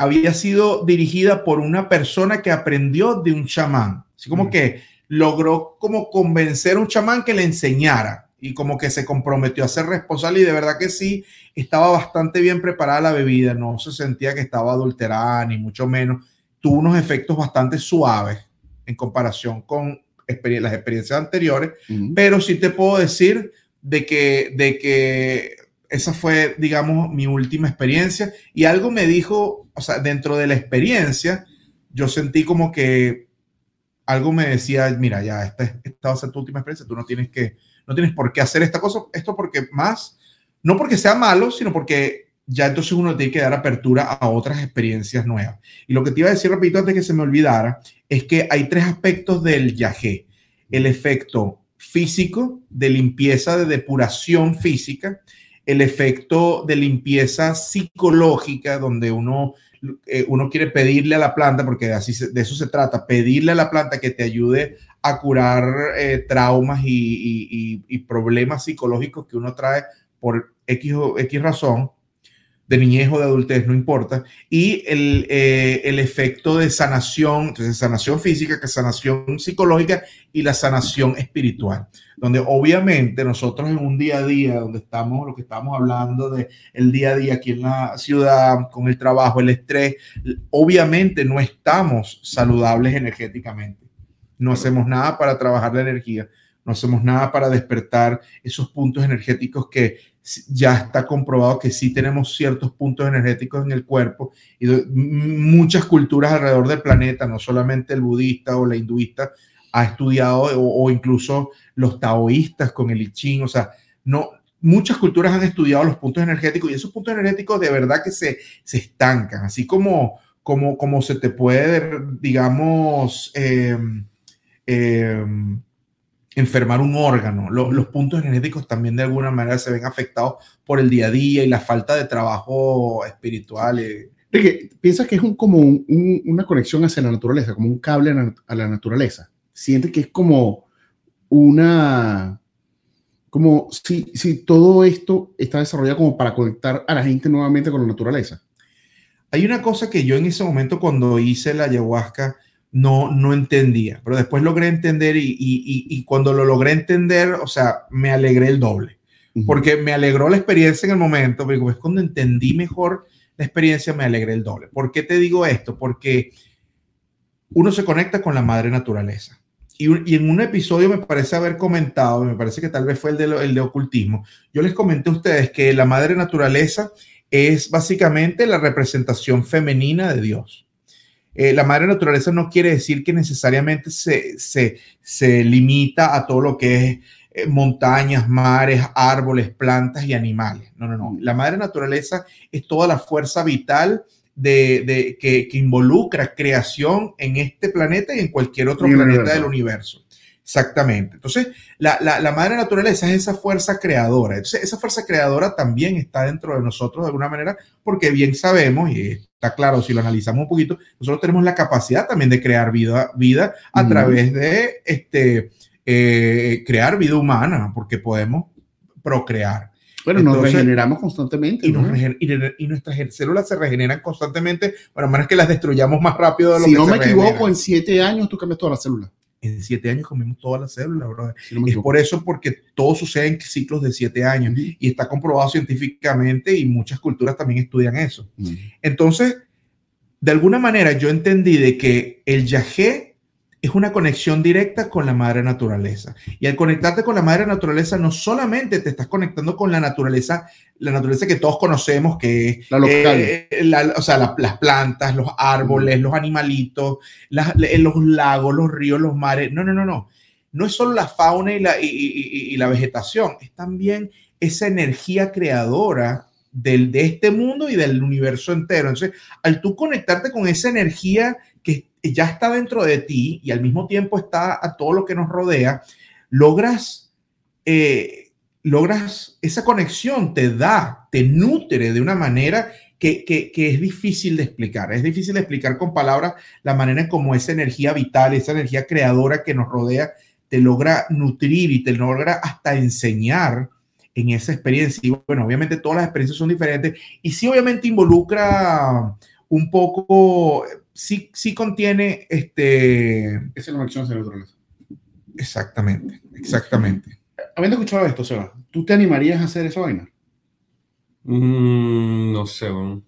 había sido dirigida por una persona que aprendió de un chamán, así como Mm. que logró como convencer a un chamán que le enseñara y como que se comprometió a ser responsable y de verdad que sí, estaba bastante bien preparada la bebida, no se sentía que estaba adulterada ni mucho menos, tuvo unos efectos bastante suaves en comparación con las experiencias anteriores, Ujú. pero sí te puedo decir de que, de que esa fue, digamos, mi última experiencia y algo me dijo, o sea, dentro de la experiencia, yo sentí como que algo me decía, mira, ya, esta, esta va a ser tu última experiencia, tú no tienes que, no tienes por qué hacer esta cosa, esto porque más, no porque sea malo, sino porque ya entonces uno tiene que dar apertura a otras experiencias nuevas. Y lo que te iba a decir, repito, antes que se me olvidara, es que hay tres aspectos del yagé. El efecto físico de limpieza, de depuración física, el efecto de limpieza psicológica, donde uno, eh, uno quiere pedirle a la planta, porque así se- de eso se trata, pedirle a la planta que te ayude a curar eh, traumas y, problemas psicológicos que uno trae por X, X razón, de niñez o de adultez, no importa, y el, eh, el efecto de sanación, entonces sanación física, que sanación psicológica y la sanación espiritual, donde obviamente nosotros en un día a día, donde estamos, lo que estamos hablando de el día a día aquí en la ciudad, con el trabajo, el estrés, obviamente no estamos saludables energéticamente, no hacemos nada para trabajar la energía, no hacemos nada para despertar esos puntos energéticos que ya está comprobado que sí tenemos ciertos puntos energéticos en el cuerpo y muchas culturas alrededor del planeta, no solamente el budista o la hinduista, ha estudiado, o, o incluso los taoístas con el I Ching, o sea, no, muchas culturas han estudiado los puntos energéticos y esos puntos energéticos de verdad que se, se estancan, así como, como, como se te puede, digamos, eh, eh, enfermar un órgano. Lo, los puntos energéticos también de alguna manera se ven afectados por el día a día y la falta de trabajo espiritual. Eh. ¿Piensas que es un, como un, un, una conexión hacia la naturaleza, como un cable a la naturaleza? ¿Sientes que es como una como si, si todo esto está desarrollado como para conectar a la gente nuevamente con la naturaleza. Hay una cosa que yo en ese momento cuando hice la ayahuasca no, no entendía, pero después logré entender y, y, y cuando lo logré entender, o sea, me alegré el doble, porque me alegró la experiencia en el momento, pero es cuando entendí mejor la experiencia, me alegré el doble. ¿Por qué te digo esto? Porque uno se conecta con la madre naturaleza y, en un episodio me parece haber comentado, me parece que tal vez fue el de, el de ocultismo, yo les comenté a ustedes que la madre naturaleza es básicamente la representación femenina de Dios. Eh, la madre naturaleza no quiere decir que necesariamente se, se, se limita a todo lo que es eh, montañas, mares, árboles, plantas y animales. No, no, no. La madre naturaleza es toda la fuerza vital de, que, involucra creación en este planeta y en cualquier otro planeta del universo. Exactamente. Entonces, la, madre naturaleza es esa fuerza creadora. Entonces, esa fuerza creadora también está dentro de nosotros de alguna manera, porque bien sabemos, y está claro si lo analizamos un poquito, nosotros tenemos la capacidad también de crear vida, vida a través de este, eh, crear vida humana, porque podemos procrear. Bueno, nos regeneramos constantemente. Y, y, nuestras células se regeneran constantemente, bueno, menos que las destruyamos más rápido de lo si no me equivoco, en siete años tú cambias todas las células. En siete años comemos todas las células, bro. es por eso porque todo sucede en ciclos de siete años y está comprobado científicamente y muchas culturas también estudian eso. Entonces, de alguna manera yo entendí de que el yagé es una conexión directa con la madre naturaleza. Y al conectarte con la madre naturaleza, no solamente te estás conectando con la naturaleza, la naturaleza que todos conocemos, que es la local. Eh, o sea, las plantas, los árboles, los animalitos, los lagos, los ríos, los mares. No, no, no, no. No es solo la fauna y la, y, la vegetación, es también esa energía creadora del, de este mundo y del universo entero. Entonces, al tú conectarte con esa energía ya está dentro de ti y al mismo tiempo está a todo lo que nos rodea, logras, eh, logras esa conexión, te da, te nutre de una manera que, que, es difícil de explicar. Es difícil de explicar con palabras la manera en cómo esa energía vital, esa energía creadora que nos rodea, te logra nutrir y te logra hasta enseñar en esa experiencia. Y bueno, obviamente todas las experiencias son diferentes y sí obviamente involucra un poco sí, sí contiene este... Esa conexión hacia la naturaleza. Exactamente, exactamente. Habiendo escuchado esto, Seba, ¿tú te animarías a hacer esa vaina? Mm, no sé, no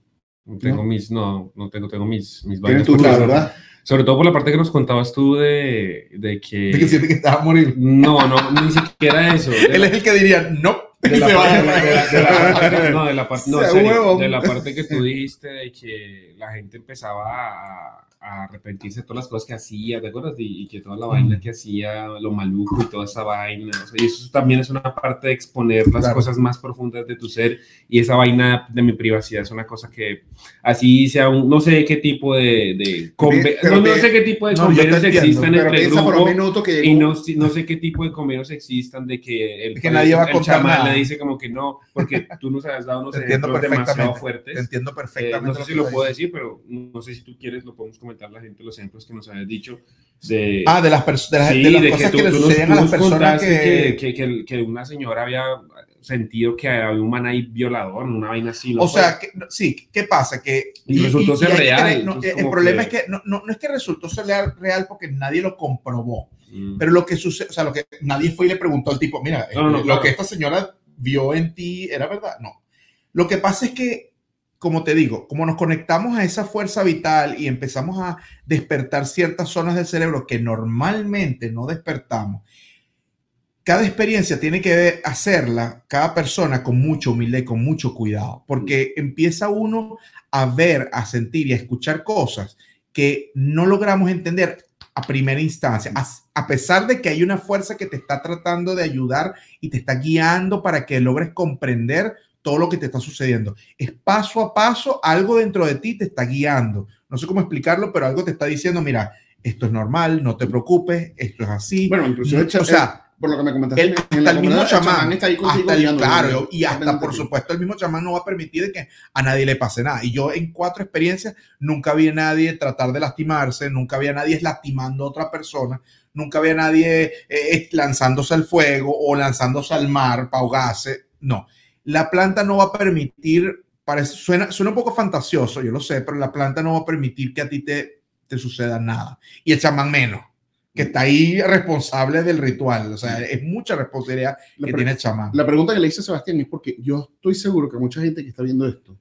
tengo mis, no, no tengo, tengo mis, mis vainas. Tu ¿verdad? Sobre todo por la parte que nos contabas tú de, de que... De que siente que estaba a morir. No, no, ni siquiera eso. (laughs) Él es el que diría, no, (laughs) de la, (laughs) parte, no, de la parte, no, serio, de la parte que tú dijiste de que la gente empezaba a, a arrepentirse de todas las cosas que hacía, ¿te acuerdas? Y, que toda la vaina que hacía, lo maluco y toda esa vaina. y eso también es una parte de exponer las cosas más profundas de tu ser. Y esa vaina de mi privacidad es una cosa que, así sea, un, no sé qué tipo de. de no, no, sé qué tipo de convenios existan entre grupos. Y no, no sé qué tipo de convenios existan de que el, que nadie va a contar le dice como que no, porque tú nos has dado unos ejemplos demasiado fuertes. Te entiendo perfectamente. Eh, no sé si lo puedo decir, pero no sé si tú quieres, lo podemos comentar la gente los ejemplos que nos habías dicho. De, ah, de las, personas de, las cosas que, le suceden a las personas que... Que, que... una señora había sentido que había un man ahí violador, una vaina así. o sea, sí, ¿qué pasa? Que, y, resultó ser real. el problema es que no, no, es que resultó ser real porque nadie lo comprobó. Mm. Pero lo que sucede, o sea, lo que nadie fue y le preguntó al tipo, mira, eh, lo que esta señora vio en ti era verdad. No. Lo que pasa es que como te digo, como nos conectamos a esa fuerza vital y empezamos a despertar ciertas zonas del cerebro que normalmente no despertamos, cada experiencia tiene que hacerla cada persona con mucha humildad y con mucho cuidado, porque empieza uno a ver, a sentir y a escuchar cosas que no logramos entender a primera instancia, a, a, pesar de que hay una fuerza que te está tratando de ayudar y te está guiando para que logres comprender todo lo que te está sucediendo. Es paso a paso, algo dentro de ti te está guiando. No sé cómo explicarlo, pero algo te está diciendo, mira, esto es normal, no te preocupes, esto es así. Bueno, incluso, o sea, por lo que me comentaste, el, hasta el mismo chamán, está ahí hasta el, claro, y hasta por supuesto el mismo chamán no va a permitir que a nadie le pase nada. Y yo en cuatro experiencias nunca vi a nadie tratar de lastimarse, nunca vi a nadie lastimando a otra persona, nunca vi a nadie eh, lanzándose al fuego o lanzándose al mar para ahogarse. No, la planta no va a permitir, parece, suena, suena un poco fantasioso, yo lo sé, pero la planta no va a permitir que a ti te, te suceda nada. Y el chamán menos que está ahí responsable del ritual. O sea, es mucha responsabilidad que tiene el chamán. La pregunta que le hice a Sebastián es porque yo estoy seguro que mucha gente que está viendo esto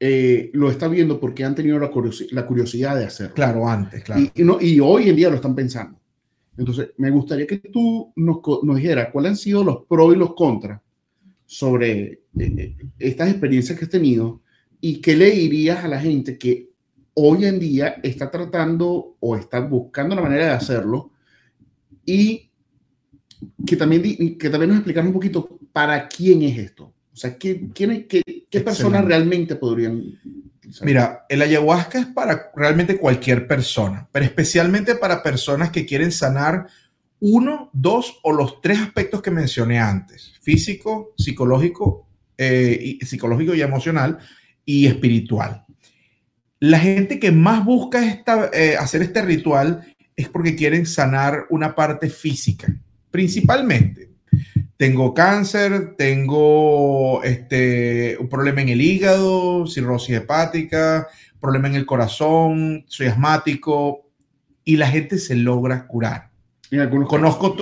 eh, lo está viendo porque han tenido la, la curiosidad de hacerlo. Claro, antes, claro. Y, no, y, hoy en día lo están pensando. Entonces, me gustaría que tú nos, nos dijeras cuáles han sido los pros y los contras sobre eh, eh, estas experiencias que has tenido y qué le dirías a la gente que hoy en día está tratando o está buscando la manera de hacerlo y que también, que también nos explicara un poquito para quién es esto. O sea, ¿qué, quién, qué, qué personas realmente podrían... Mira, el ayahuasca es para realmente cualquier persona, pero especialmente para personas que quieren sanar uno, dos o los tres aspectos que mencioné antes, físico, psicológico, eh, y, psicológico y emocional y espiritual la gente que más busca eh, hacer este ritual es porque quieren sanar una parte física, principalmente. Tengo cáncer, tengo este, un problema en el hígado, cirrosis hepática, problema en el corazón, soy asmático y la gente se logra curar. Conozco,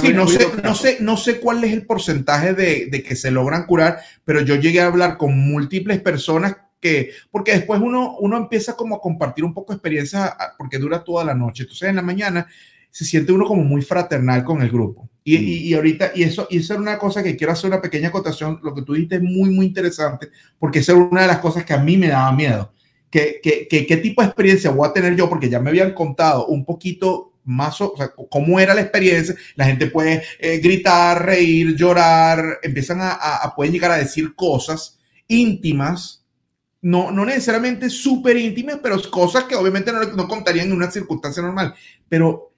sí, no sé, no, sé, no sé cuál es el porcentaje de, de, que se logran curar, pero yo llegué a hablar con múltiples personas que, porque después uno, uno empieza como a compartir un poco de experiencia porque dura toda la noche. Entonces en la mañana se siente uno como muy fraternal con el grupo. Y, y, ahorita, y eso, y eso era una cosa que quiero hacer una pequeña acotación, lo que tú dijiste es muy, muy interesante, porque esa era una de las cosas que a mí me daba miedo. ¿Qué, qué, qué, qué tipo de experiencia voy a tener yo? Porque ya me habían contado un poquito más, o sea, cómo era la experiencia. La gente puede eh, gritar, reír, llorar, empiezan a, a, a, pueden llegar a decir cosas íntimas no, no necesariamente súper íntimas, pero cosas que obviamente no, no, contarían en una circunstancia normal. Pero,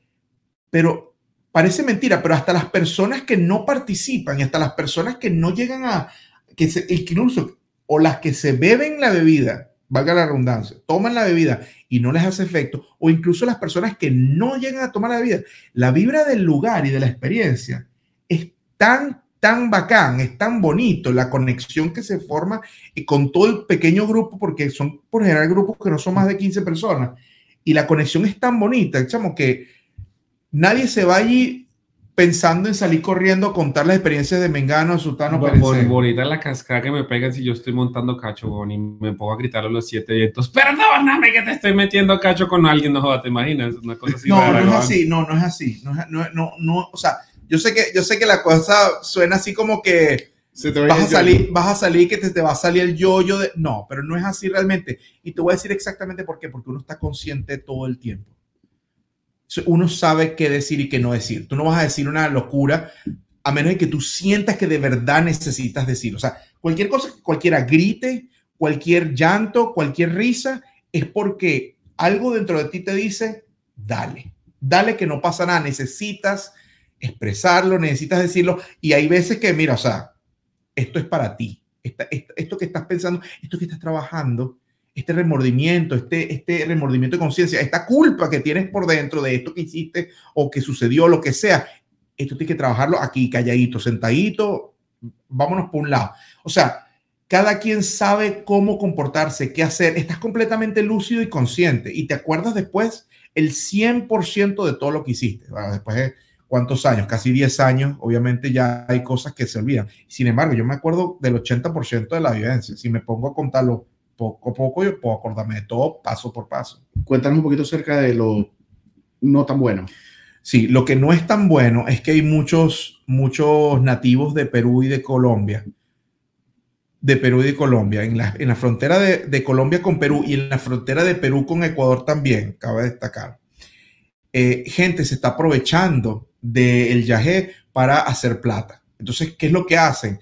pero parece mentira, pero hasta las personas que no participan hasta las personas que no llegan a, que se, incluso, o las que se beben la bebida, valga la redundancia, toman la bebida y no les hace efecto, o incluso las personas que no llegan a tomar la bebida, la vibra del lugar y de la experiencia es tan tan bacán, es tan bonito la conexión que se forma con todo el pequeño grupo, porque son por general grupos que no son más de 15 personas, y la conexión es tan bonita, chamo, que nadie se va allí pensando en salir corriendo a contar las experiencias de Mengano, Sutano, Bon, Bonita la cascada que me pegan si yo estoy montando cacho, y me pongo a gritar a los siete vientos, perdóname que te estoy metiendo cacho con alguien, no te imaginas, una cosa así. No, no es así, no, no es así, no, no, no, no, o sea, yo sé que, yo sé que la cosa suena así como que vas, a salir, vas a salir, que te, te va a salir el yoyo de... No, pero no es así realmente. Y te voy a decir exactamente por qué. Porque uno está consciente todo el tiempo. Uno sabe qué decir y qué no decir. Tú no vas a decir una locura a menos de que tú sientas que de verdad necesitas decir. O sea, cualquier cosa cualquiera grite, cualquier llanto, cualquier risa, es porque algo dentro de ti te dice, dale, dale que no pasa nada, necesitas expresarlo, necesitas decirlo. Y hay veces que, mira, o sea, esto es para ti. esto que estás pensando, esto que estás trabajando, este remordimiento, este, este remordimiento de conciencia, esta culpa que tienes por dentro de esto que hiciste o que sucedió, lo que sea, esto tienes que trabajarlo aquí, calladito, sentadito, vámonos por un lado. O sea, cada quien sabe cómo comportarse, qué hacer, estás completamente lúcido y consciente y te acuerdas después el 100% de todo lo que hiciste. después ¿cuántos años? Casi 10 años, obviamente ya hay cosas que se olvidan. Sin embargo, yo me acuerdo del 80% de la vivencia. Si me pongo a contarlo poco a poco, yo puedo acordarme de todo paso por paso. Cuéntanos un poquito acerca de lo no tan bueno. Sí, lo que no es tan bueno es que hay muchos, muchos nativos de Perú y de Colombia de Perú y de Colombia, en la, en la frontera de, de, Colombia con Perú y en la frontera de Perú con Ecuador también, cabe destacar. Eh, gente se está aprovechando del yagé para hacer plata. Entonces, ¿qué es lo que hacen?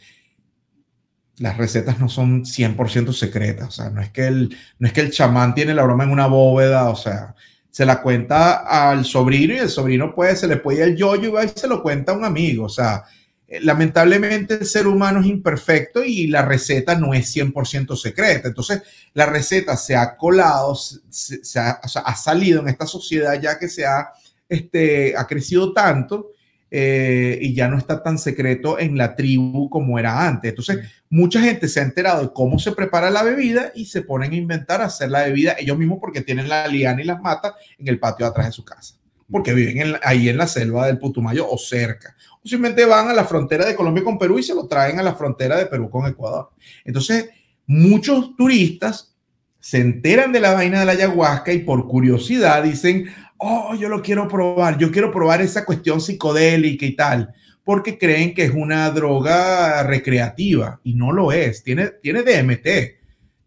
Las recetas no son 100% secretas, o sea, no es, que el, no es que el chamán tiene la broma en una bóveda, o sea, se la cuenta al sobrino y el sobrino puede, se le puede ir el yoyo y va y se lo cuenta a un amigo, o sea, eh, lamentablemente el ser humano es imperfecto y la receta no es 100% secreta. Entonces, la receta se ha colado, se, ha, ha, salido en esta sociedad ya que se ha, este, ha crecido tanto eh, y ya no está tan secreto en la tribu como era antes. Entonces, mucha gente se ha enterado de cómo se prepara la bebida y se ponen a inventar hacer la bebida ellos mismos porque tienen la liana y las matas en el patio de atrás de su casa porque viven ahí en la selva del Putumayo o cerca. O simplemente van a la frontera de Colombia con Perú y se lo traen a la frontera de Perú con Ecuador. Entonces, muchos turistas se enteran de la vaina de la ayahuasca y por curiosidad dicen, oh, yo lo quiero probar, yo quiero probar esa cuestión psicodélica y tal, porque creen que es una droga recreativa y no lo es, tiene, tiene DMT,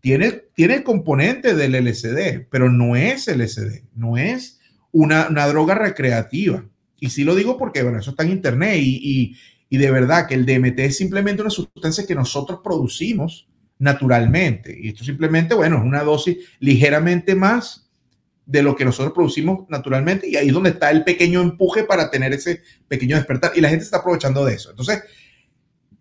tiene, tiene el componente del LSD, pero no es LSD, no es una, droga recreativa. Y sí lo digo porque, bueno, eso está en internet y, de verdad que el DMT es simplemente una sustancia que nosotros producimos naturalmente. Y esto simplemente, bueno, es una dosis ligeramente más de lo que nosotros producimos naturalmente y ahí es donde está el pequeño empuje para tener ese pequeño despertar y la gente está aprovechando de eso. Entonces,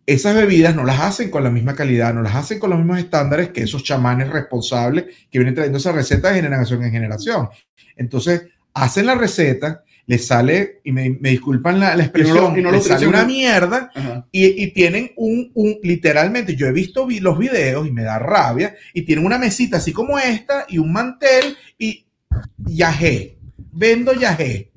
esas bebidas no las hacen con la misma calidad, no las hacen con los mismos estándares que esos chamanes responsables que vienen trayendo esas recetas de generación en generación. Entonces, hacen la receta, les sale, y me, disculpan la, expresión, y no les sale una mierda y, tienen un, un, literalmente, yo he visto los videos y me da rabia, y tienen una mesita así como esta y un mantel y yajé, vendo yajé,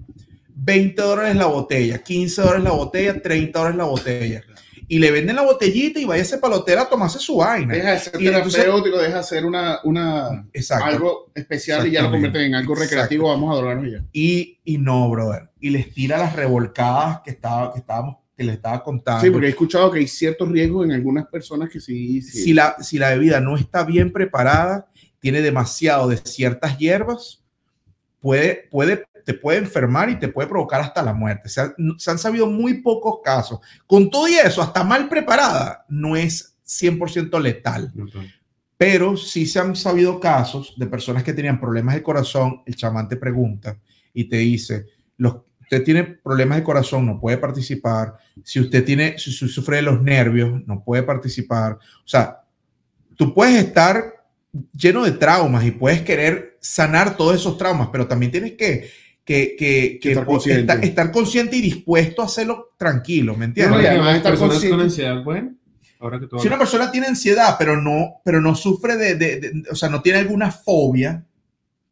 20 dólares la botella, 15 dólares la botella, 30 dólares la botella y le venden la botellita y vaya ese palotero a tomarse su vaina. Deja de ser terapéutico, deja de ser una, una algo especial y ya lo convierten en algo recreativo, vamos a adorarnos ya. Y, y no, brother. Y les tira las revolcadas que, estaba, que estábamos que les estaba contando. Sí, porque he escuchado que hay ciertos riesgos en algunas personas que sí, sí. Si, la, si la bebida no está bien preparada, tiene demasiado de ciertas hierbas, puede, puede te puede enfermar y te puede provocar hasta la muerte. Se, han sabido muy pocos casos. Con todo y eso, hasta mal preparada, no es 100% letal. Pero sí se han sabido casos de personas que tenían problemas de corazón. El chamán te pregunta y te dice, los, usted tiene problemas de corazón, no puede participar. Si usted tiene, si sufre de los nervios, no puede participar. O sea, tú puedes estar lleno de traumas y puedes querer sanar todos esos traumas, pero también tienes que que, que, que estar, consciente. Estar, consciente. y dispuesto a hacerlo tranquilo, ¿me entiendes? estar con ansiedad, bueno, ahora que si una persona tiene ansiedad, pero no, pero no sufre de, de, o sea, no tiene alguna fobia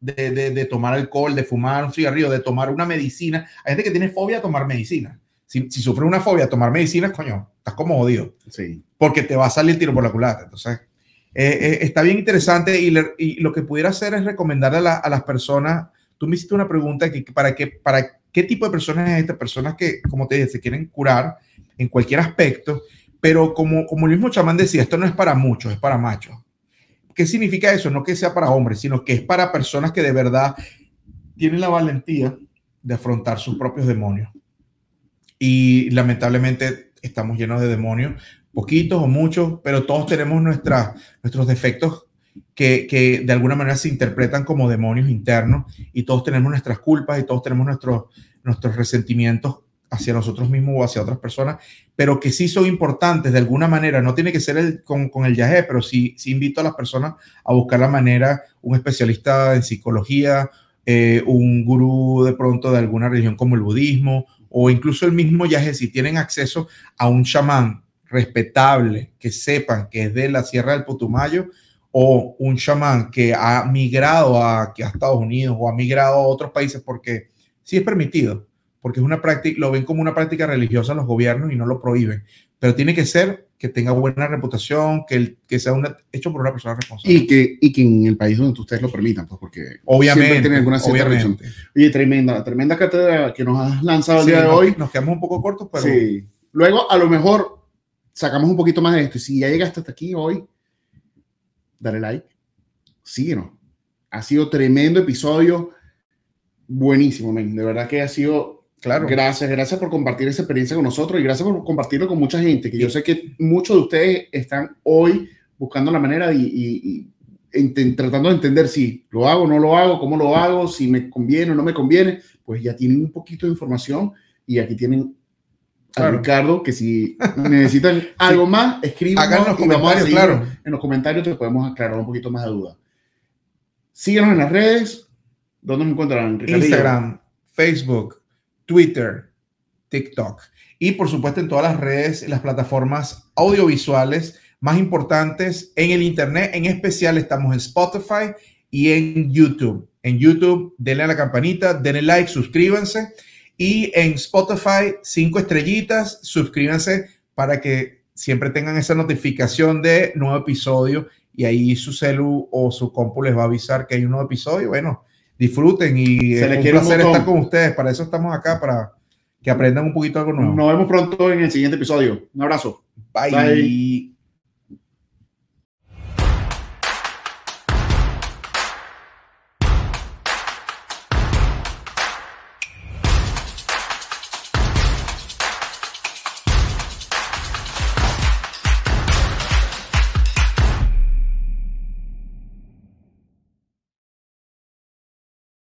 de, de, tomar alcohol, de fumar un cigarrillo, de tomar una medicina. Hay gente que tiene fobia a tomar medicina. Si, si sufre una fobia a tomar medicina, coño, estás como odio. Sí. Porque te va a salir el tiro por la culata. Entonces, eh, eh, está bien interesante y, y, lo que pudiera hacer es recomendarle a, a las personas tú me hiciste una pregunta que para qué, para qué tipo de personas es esta, personas que, como te dije, se quieren curar en cualquier aspecto, pero como, como el mismo chamán decía, esto no es para muchos, es para machos. ¿Qué significa eso? No que sea para hombres, sino que es para personas que de verdad tienen la valentía de afrontar sus propios demonios. Y lamentablemente estamos llenos de demonios, poquitos o muchos, pero todos tenemos nuestras, nuestros defectos que, de alguna manera se interpretan como demonios internos y todos tenemos nuestras culpas y todos tenemos nuestros, nuestros resentimientos hacia nosotros mismos o hacia otras personas, pero que sí son importantes de alguna manera. No tiene que ser el, con, con el yagé, pero sí, sí invito a las personas a buscar la manera, un especialista en psicología, eh, un gurú de pronto de alguna religión como el budismo, o incluso el mismo yagé, si tienen acceso a un chamán respetable, que sepan que es de la Sierra del Putumayo, o un chamán que ha migrado a, a Estados Unidos o ha migrado a otros países porque sí es permitido, porque es una práctica, lo ven como una práctica religiosa los gobiernos y no lo prohíben, pero tiene que ser que tenga buena reputación, que, que sea hecho por una persona responsable. Y que, y que en el país donde ustedes lo permitan, pues porque obviamente tiene alguna obviamente. Oye, tremenda, tremenda cátedra que nos has lanzado el día de hoy. Nos quedamos un poco cortos, pero... Sí. Luego, a lo mejor sacamos un poquito más de esto. Y si ya llegaste hasta aquí hoy, dale like, síguenos. Ha sido tremendo episodio, buenísimo. De verdad que ha sido Claro. Gracias, gracias por compartir esa experiencia con nosotros y gracias por compartirlo con mucha gente, que yo sé que muchos de ustedes están hoy buscando la manera y, y ent- tratando de entender si lo hago, no lo hago, cómo lo hago, si me conviene o no me conviene, pues ya tienen un poquito de información y aquí tienen a. Ricardo, que si necesitan (laughs) algo más, escriban Hagan los comentarios, claro. en los comentarios te podemos aclarar un poquito más de duda. Síguenos en las redes. ¿Dónde nos encuentran? Ricardillo? Instagram, Facebook, Twitter, TikTok y por supuesto en todas las redes las plataformas audiovisuales más importantes en el Internet. En especial estamos en Spotify y en YouTube. En YouTube, denle a la campanita, denle like, suscríbanse. Y en Spotify, cinco estrellitas, suscríbanse para que siempre tengan esa notificación de nuevo episodio y ahí su celu o su compu les va a avisar que hay un nuevo episodio. Bueno, disfruten y Se es les un quiere un placer estar con ustedes. Para eso estamos acá, para que aprendan un poquito algo nuevo. Nos vemos pronto en el siguiente episodio. Un abrazo. Bye. Bye.